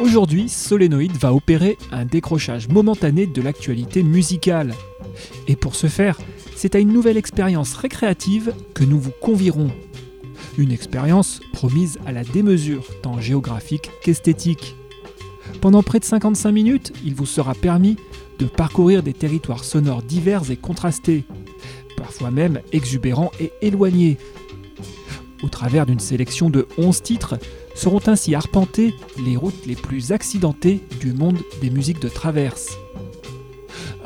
Aujourd'hui, Solénoïde va opérer un décrochage momentané de l'actualité musicale. Et pour ce faire, c'est à une nouvelle expérience récréative que nous vous convierons. Une expérience promise à la démesure, tant géographique qu'esthétique. Pendant près de 55 minutes, il vous sera permis de parcourir des territoires sonores divers et contrastés, parfois même exubérants et éloignés. Au travers d'une sélection de 11 titres, seront ainsi arpentées les routes les plus accidentées du monde des musiques de traverse.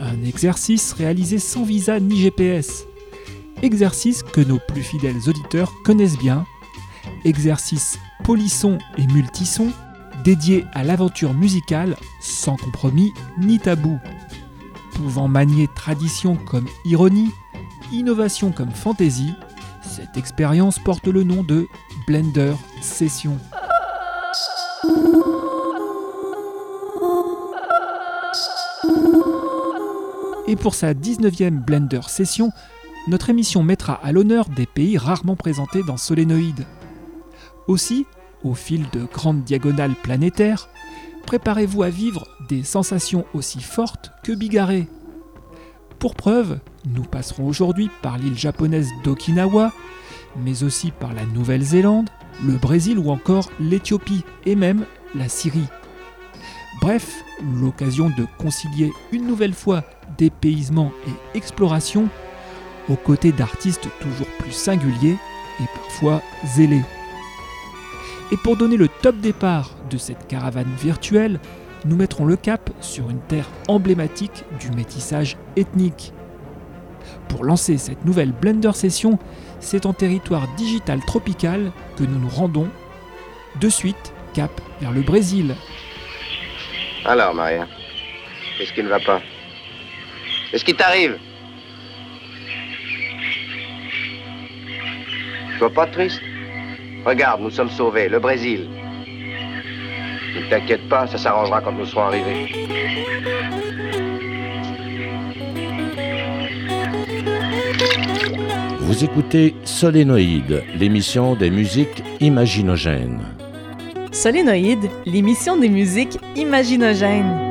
Un exercice réalisé sans visa ni GPS. Exercice que nos plus fidèles auditeurs connaissent bien. Exercice polisson et multisson dédié à l'aventure musicale sans compromis ni tabou. Pouvant manier tradition comme ironie, innovation comme fantaisie, cette expérience porte le nom de Blender Session. Et pour sa 19e Blender Session, notre émission mettra à l'honneur des pays rarement présentés dans Solénoïde. Aussi, au fil de grandes diagonales planétaires, préparez-vous à vivre des sensations aussi fortes que bigarrées. Pour preuve, nous passerons aujourd'hui par l'île japonaise d'Okinawa, mais aussi par la Nouvelle-Zélande, le Brésil ou encore l'Éthiopie et même la Syrie. Bref, l'occasion de concilier une nouvelle fois dépaysement et exploration aux côtés d'artistes toujours plus singuliers et parfois zélés. Et pour donner le top départ de cette caravane virtuelle, nous mettrons le cap sur une terre emblématique du métissage ethnique. Pour lancer cette nouvelle Blender Session, c'est en territoire digital tropical que nous nous rendons. De suite, cap vers le Brésil. Alors, Maria, qu'est-ce qui ne va pas? Qu'est-ce qui t'arrive Tu vois pas triste Regarde, nous sommes sauvés, le Brésil. Ne t'inquiète pas, ça s'arrangera quand nous serons arrivés. Vous écoutez Solénoïde, l'émission des musiques imaginogènes. Solénoïde, l'émission des musiques imaginogènes.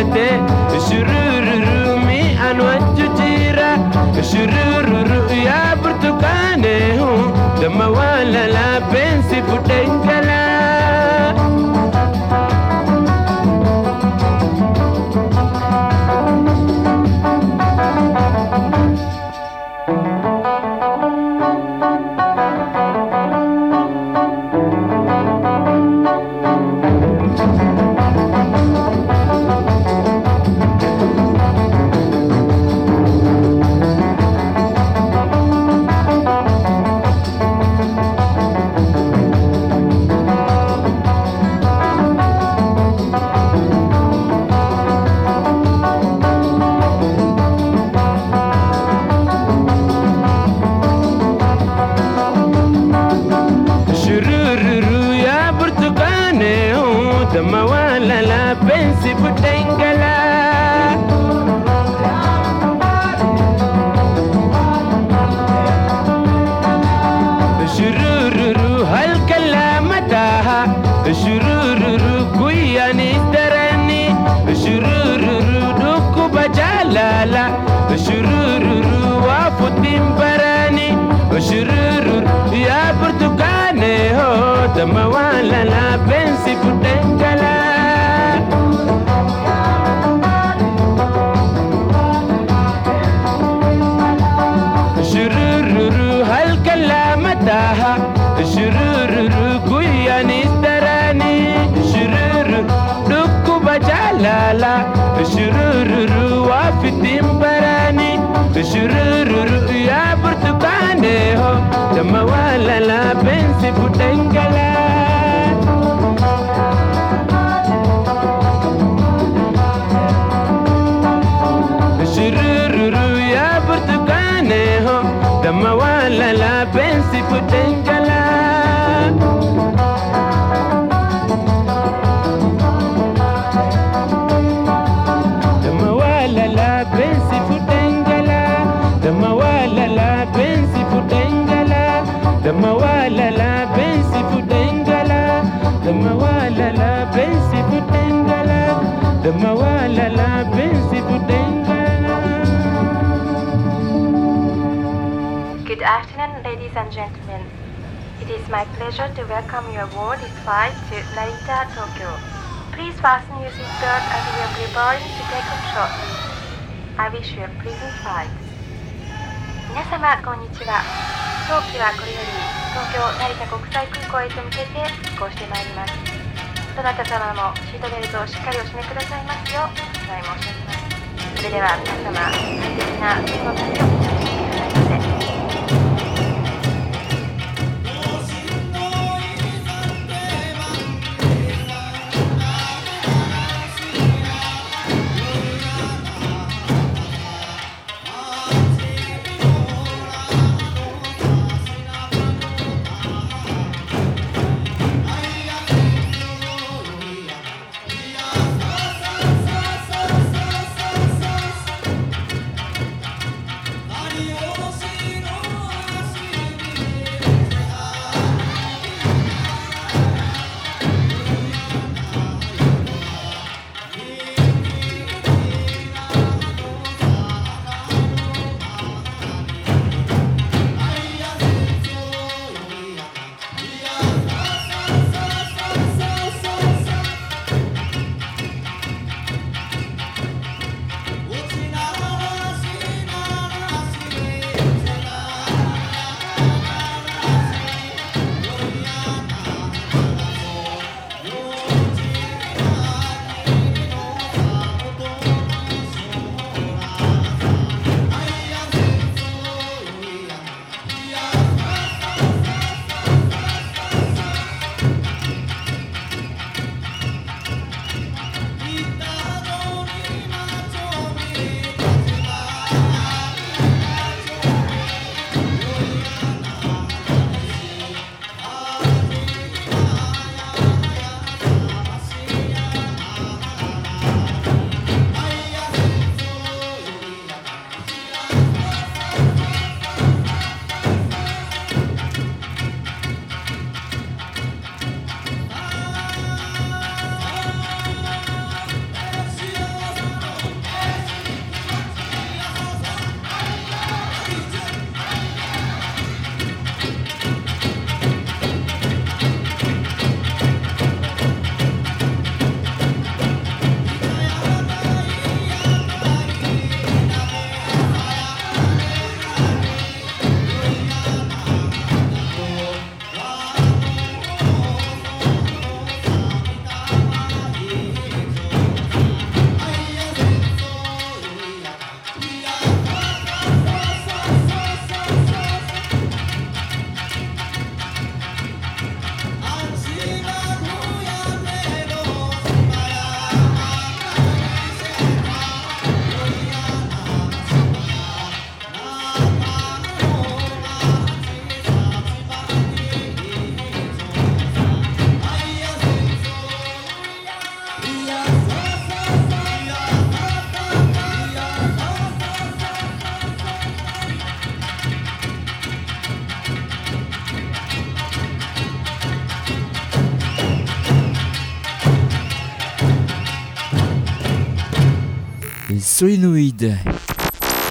ade shururu mi anwajjira shururu ya portugane hu. لا لا شرورو وافي براني شرورو يا برتقاني هو تما ولا لا بنسي بوتنجل pensi futengala dama wala la pensi futengala Good afternoon, ladies and gentlemen. It is my pleasure to welcome you aboard this flight to Narita, Tokyo. Please fasten your seatbelt as we are preparing to take off shortly. I wish you a pleasant flight. 皆様、こんにちは。当機はこれより東京成田国際空港へと向けて飛行してまいります。 どなた様もシートベルトをしっかりお締めくださいますようお願い申し上げます。それでは皆様、快適な飛行旅を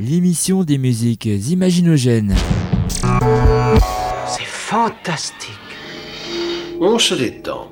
L'émission des musiques imaginogènes. C'est fantastique. On se détend.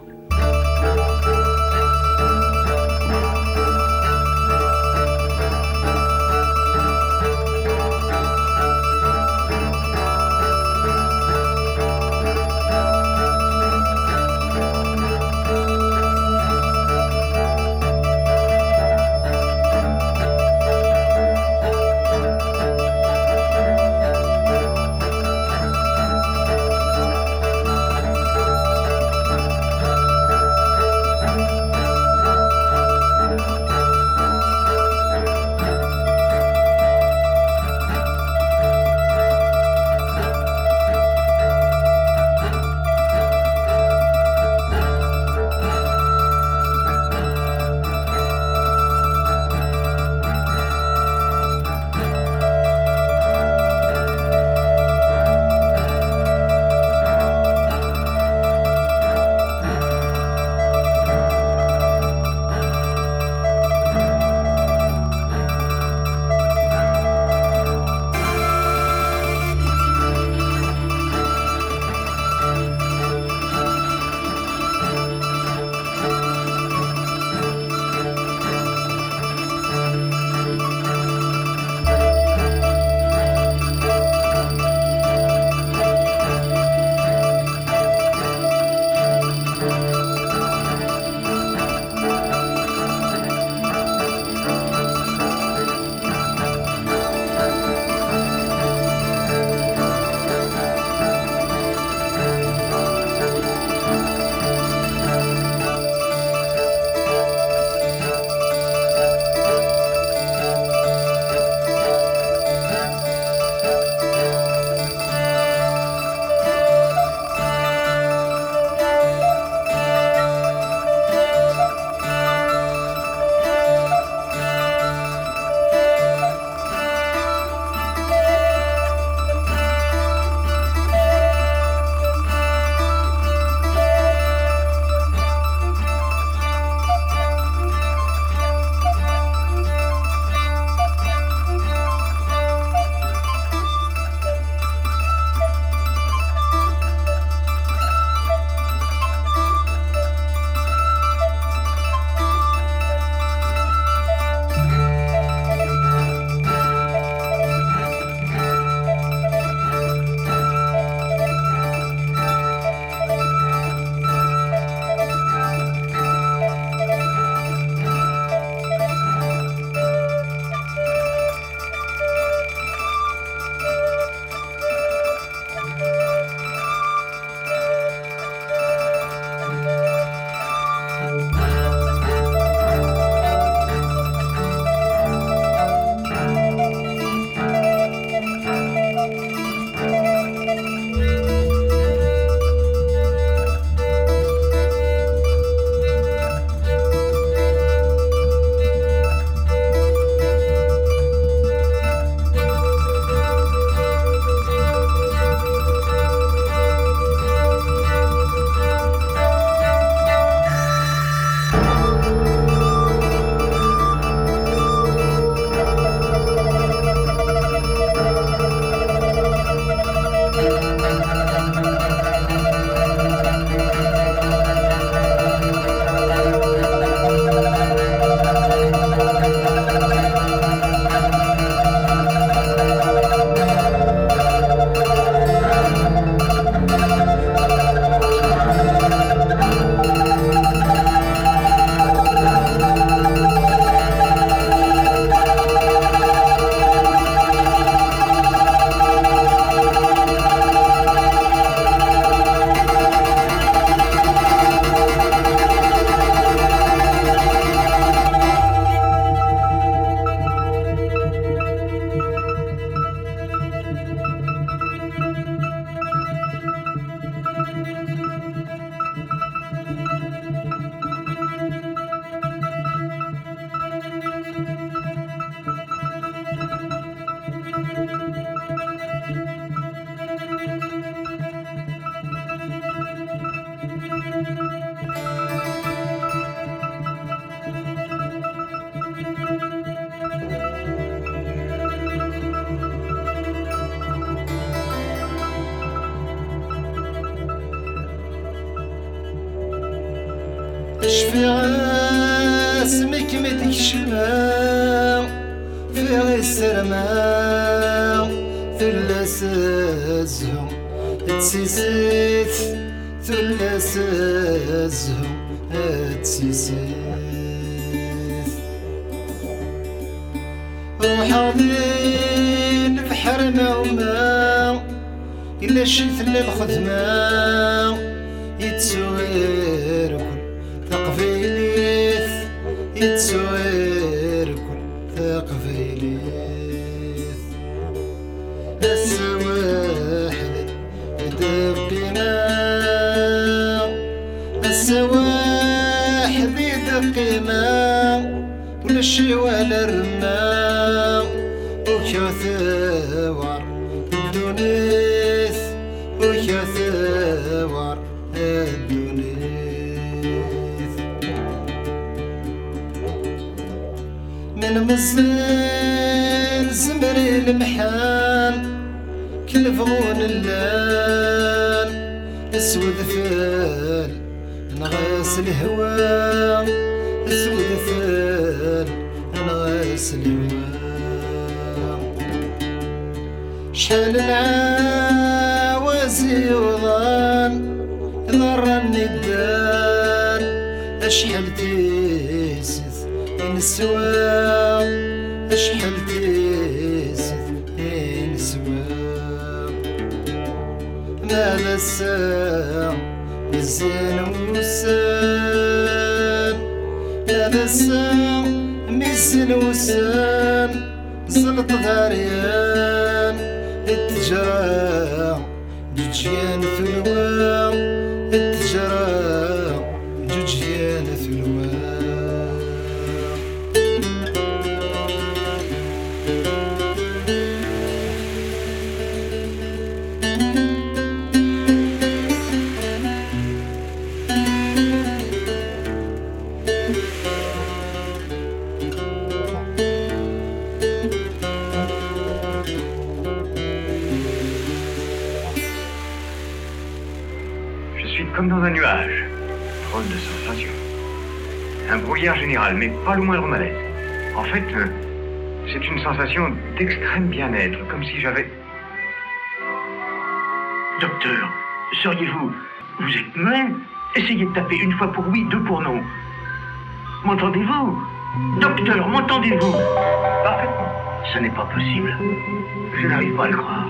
الرماء ولا الشي ولا الرماء وكثور الدنيس من مصير زمري المحال كل فغون اللان أسود فيل نغاس الهوى. سودثان الغاس الهوى شحال العوازي وضان ضر الندان أشحال تيسد انسوا أشحال تيسد انسوا ما بسام مزيان تسام ميسن وسام زلط ذاريان التجاه دجيان في الوام manière générale, mais pas le moindre malaise. En fait, euh, c'est une sensation d'extrême bien-être, comme si j'avais... Docteur, seriez-vous... Vous êtes mal Essayez de taper une fois pour oui, deux pour non. M'entendez-vous? Docteur, m'entendez-vous? Parfaitement. Ce n'est pas possible. Je n'arrive pas à le croire.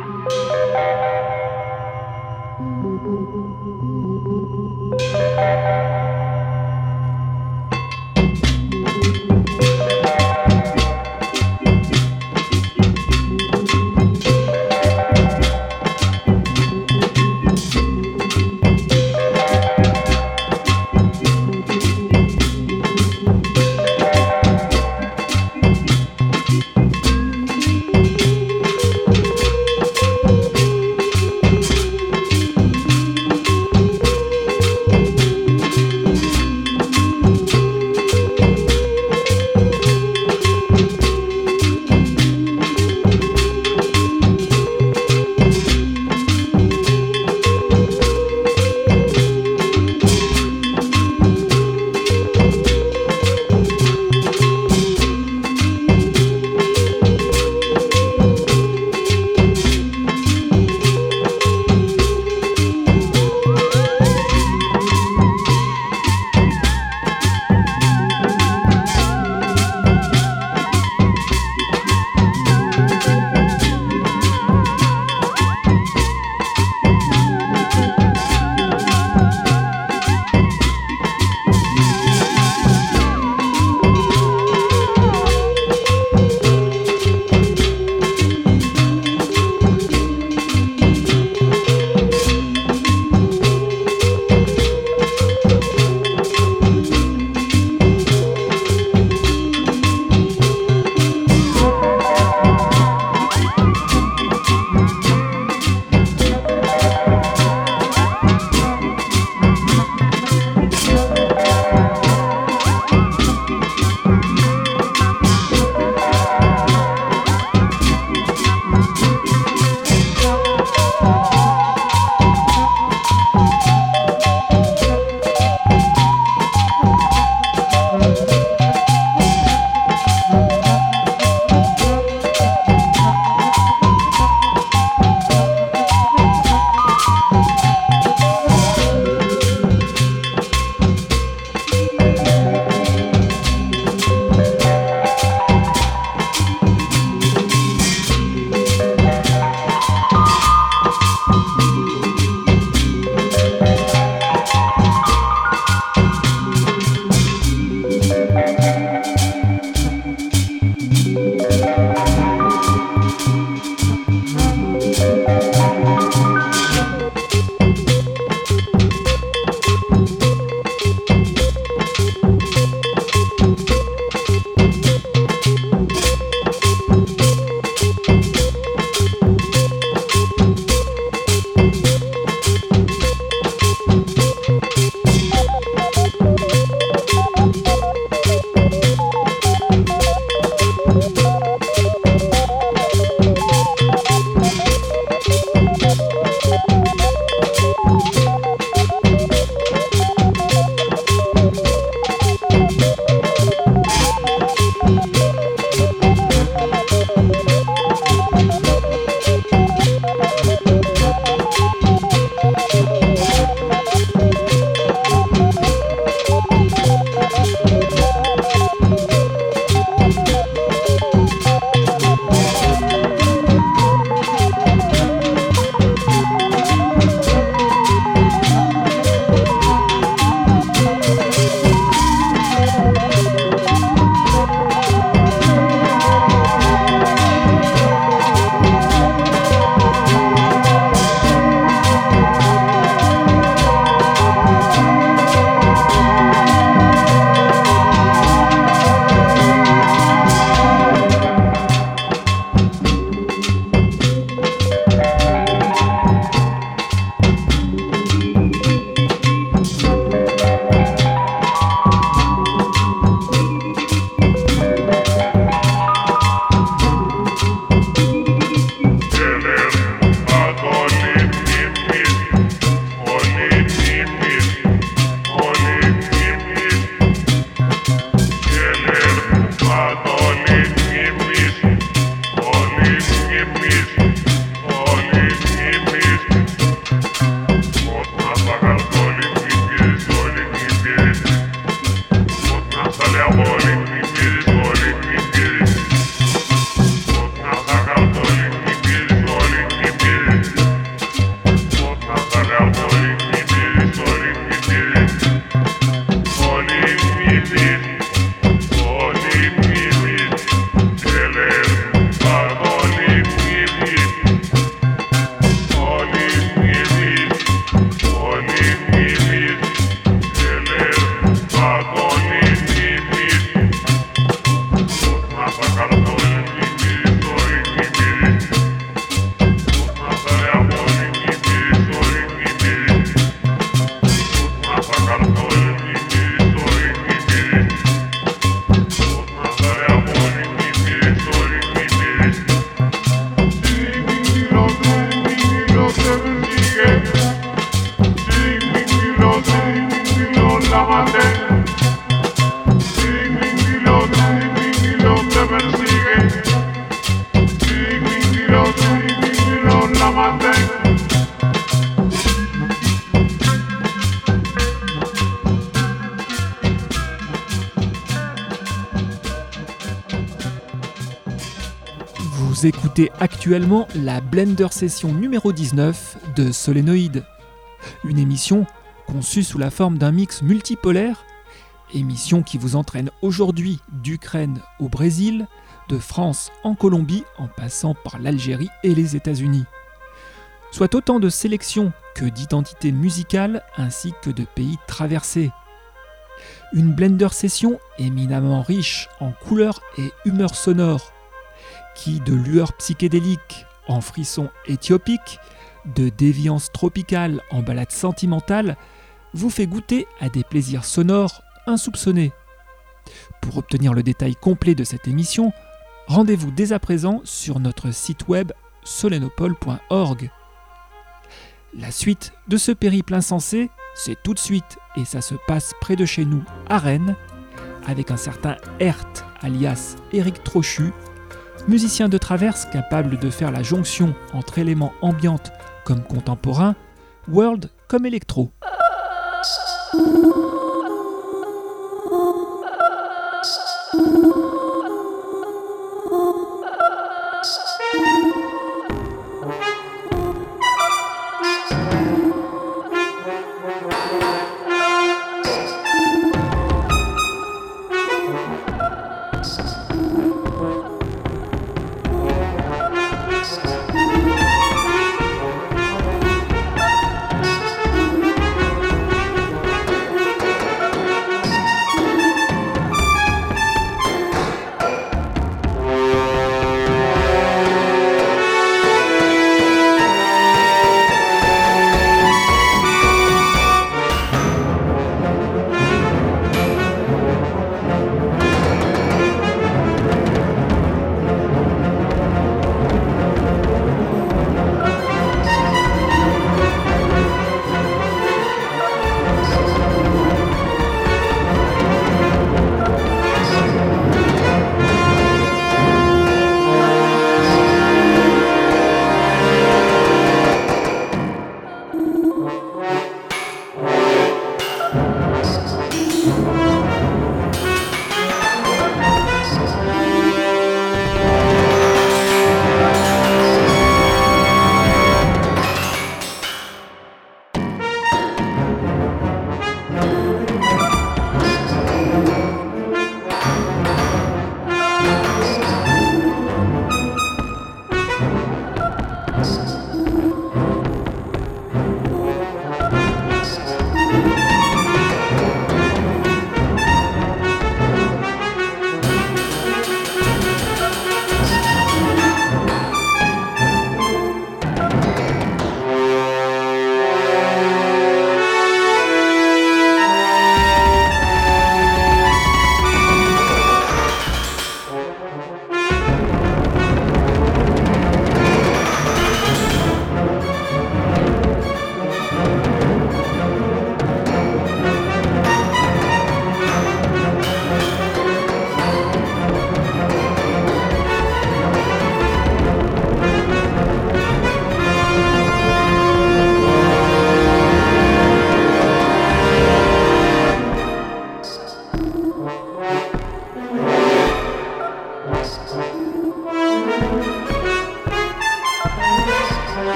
Écoutez actuellement la Blender Session numéro 19 de Solénoïde, une émission conçue sous la forme d'un mix multipolaire, émission qui vous entraîne aujourd'hui d'Ukraine au Brésil, de France en Colombie en passant par l'Algérie et les États-Unis. Soit autant de sélections que d'identités musicales ainsi que de pays traversés. Une Blender Session éminemment riche en couleurs et humeurs sonores, qui de lueurs psychédéliques en frissons éthiopiques, de déviance tropicale en balade sentimentale, vous fait goûter à des plaisirs sonores insoupçonnés. Pour obtenir le détail complet de cette émission, rendez-vous dès à présent sur notre site web solenopole.org. La suite de ce périple insensé, c'est tout de suite et ça se passe près de chez nous, à Rennes, avec un certain Hert, alias Eric Trochu, musicien de traverse capable de faire la jonction entre éléments ambiantes comme contemporains, world comme électro.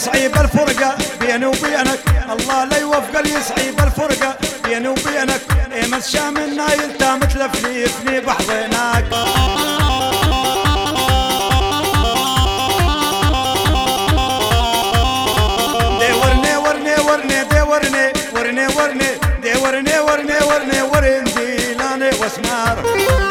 يصعب الفرقة بيني وبينك. الله لا يوفق يصعب الفرقة بيني وبينك. ايما الشام النايل تامت متلفني يفني بحضنك دورني ورني ورني دورني ورني ورني دورني ورني ورني ورني لاني واسمار.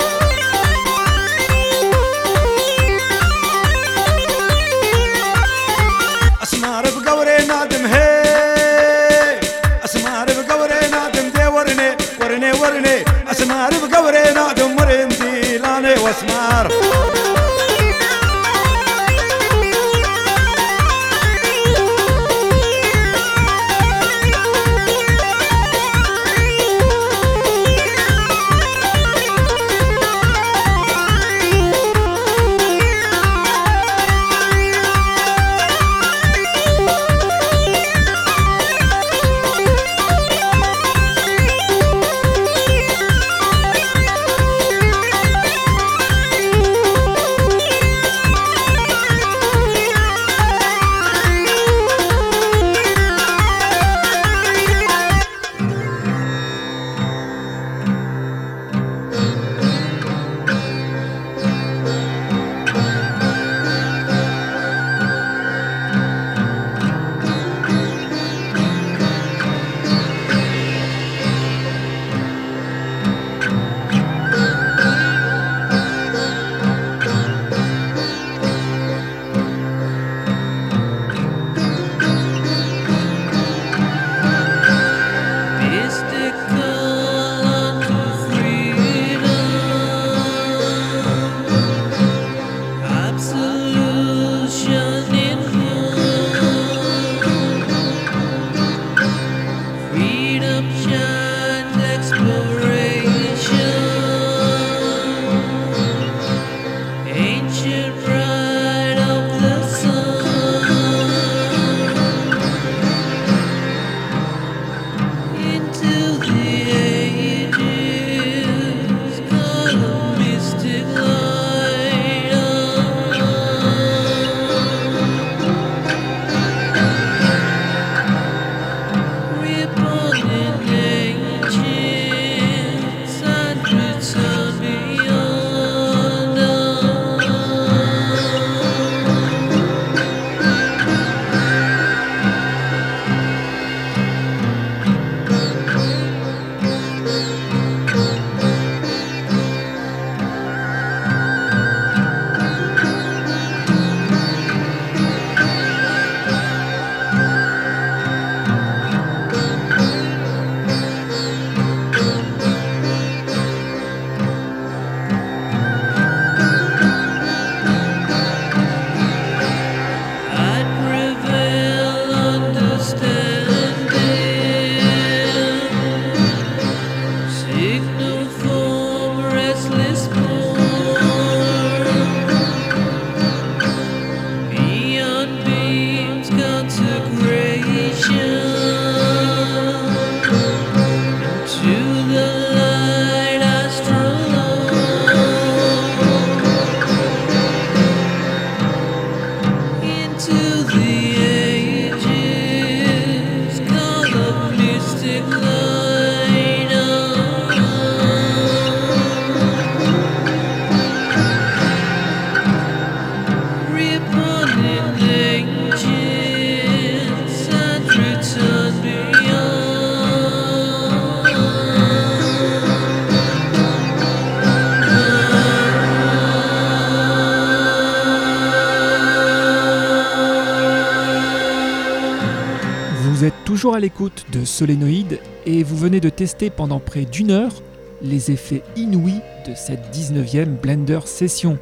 De Solénoïde et vous venez de tester pendant près d'une heure les effets inouïs de cette 19e Blender session.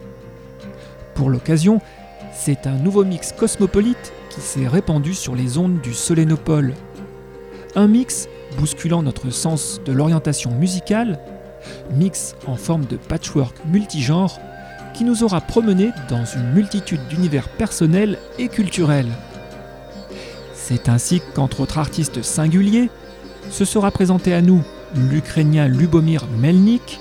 Pour l'occasion, c'est un nouveau mix cosmopolite qui s'est répandu sur les ondes du Solénopole. Un mix bousculant notre sens de l'orientation musicale, mix en forme de patchwork multigenre qui nous aura promenés dans une multitude d'univers personnels et culturels. C'est ainsi qu'entre autres artistes singuliers, se sera présenté à nous l'Ukrainien Lubomir Melnik,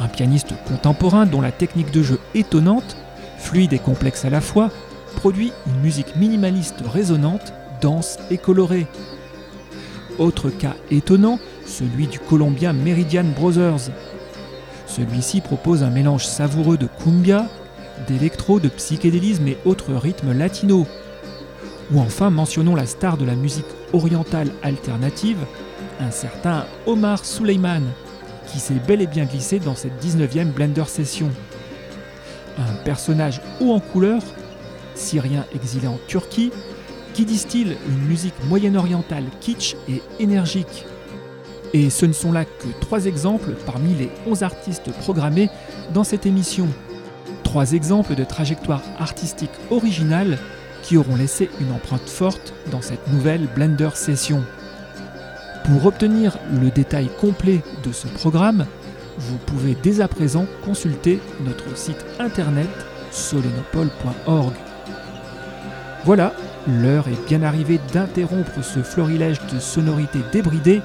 un pianiste contemporain dont la technique de jeu étonnante, fluide et complexe à la fois, produit une musique minimaliste résonnante, dense et colorée. Autre cas étonnant, celui du Colombien Meridian Brothers. Celui-ci propose un mélange savoureux de cumbia, d'électro, de psychédélisme et autres rythmes latinos. Ou enfin mentionnons la star de la musique orientale alternative, un certain Omar Suleiman, qui s'est bel et bien glissé dans cette 19e Blender Session. Un personnage haut en couleur, syrien exilé en Turquie, qui distille une musique moyen-orientale kitsch et énergique. Et ce ne sont là que trois exemples parmi les 11 artistes programmés dans cette émission. Trois exemples de trajectoires artistiques originales qui auront laissé une empreinte forte dans cette nouvelle Blender Session. Pour obtenir le détail complet de ce programme, vous pouvez dès à présent consulter notre site internet solenopole.org. Voilà, l'heure est bien arrivée d'interrompre ce florilège de sonorités débridées,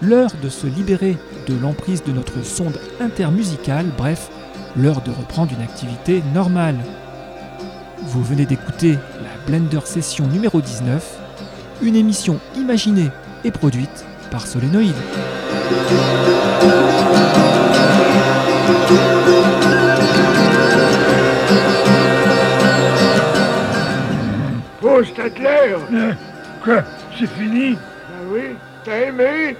l'heure de se libérer de l'emprise de notre sonde intermusicale, bref, l'heure de reprendre une activité normale. Vous venez d'écouter la Blender Session numéro 19, une émission imaginée et produite par Solénoïde. Oh, Statler Quoi C'est fini? Ben oui, t'as aimé?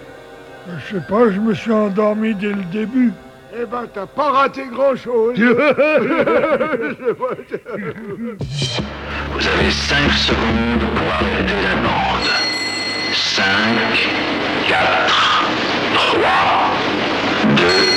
Je sais pas, je me suis endormi dès le début. Eh ben, t'as pas raté grand-chose. Vous avez 5 secondes pour arrêter la bande. 5, 4, 3, 2,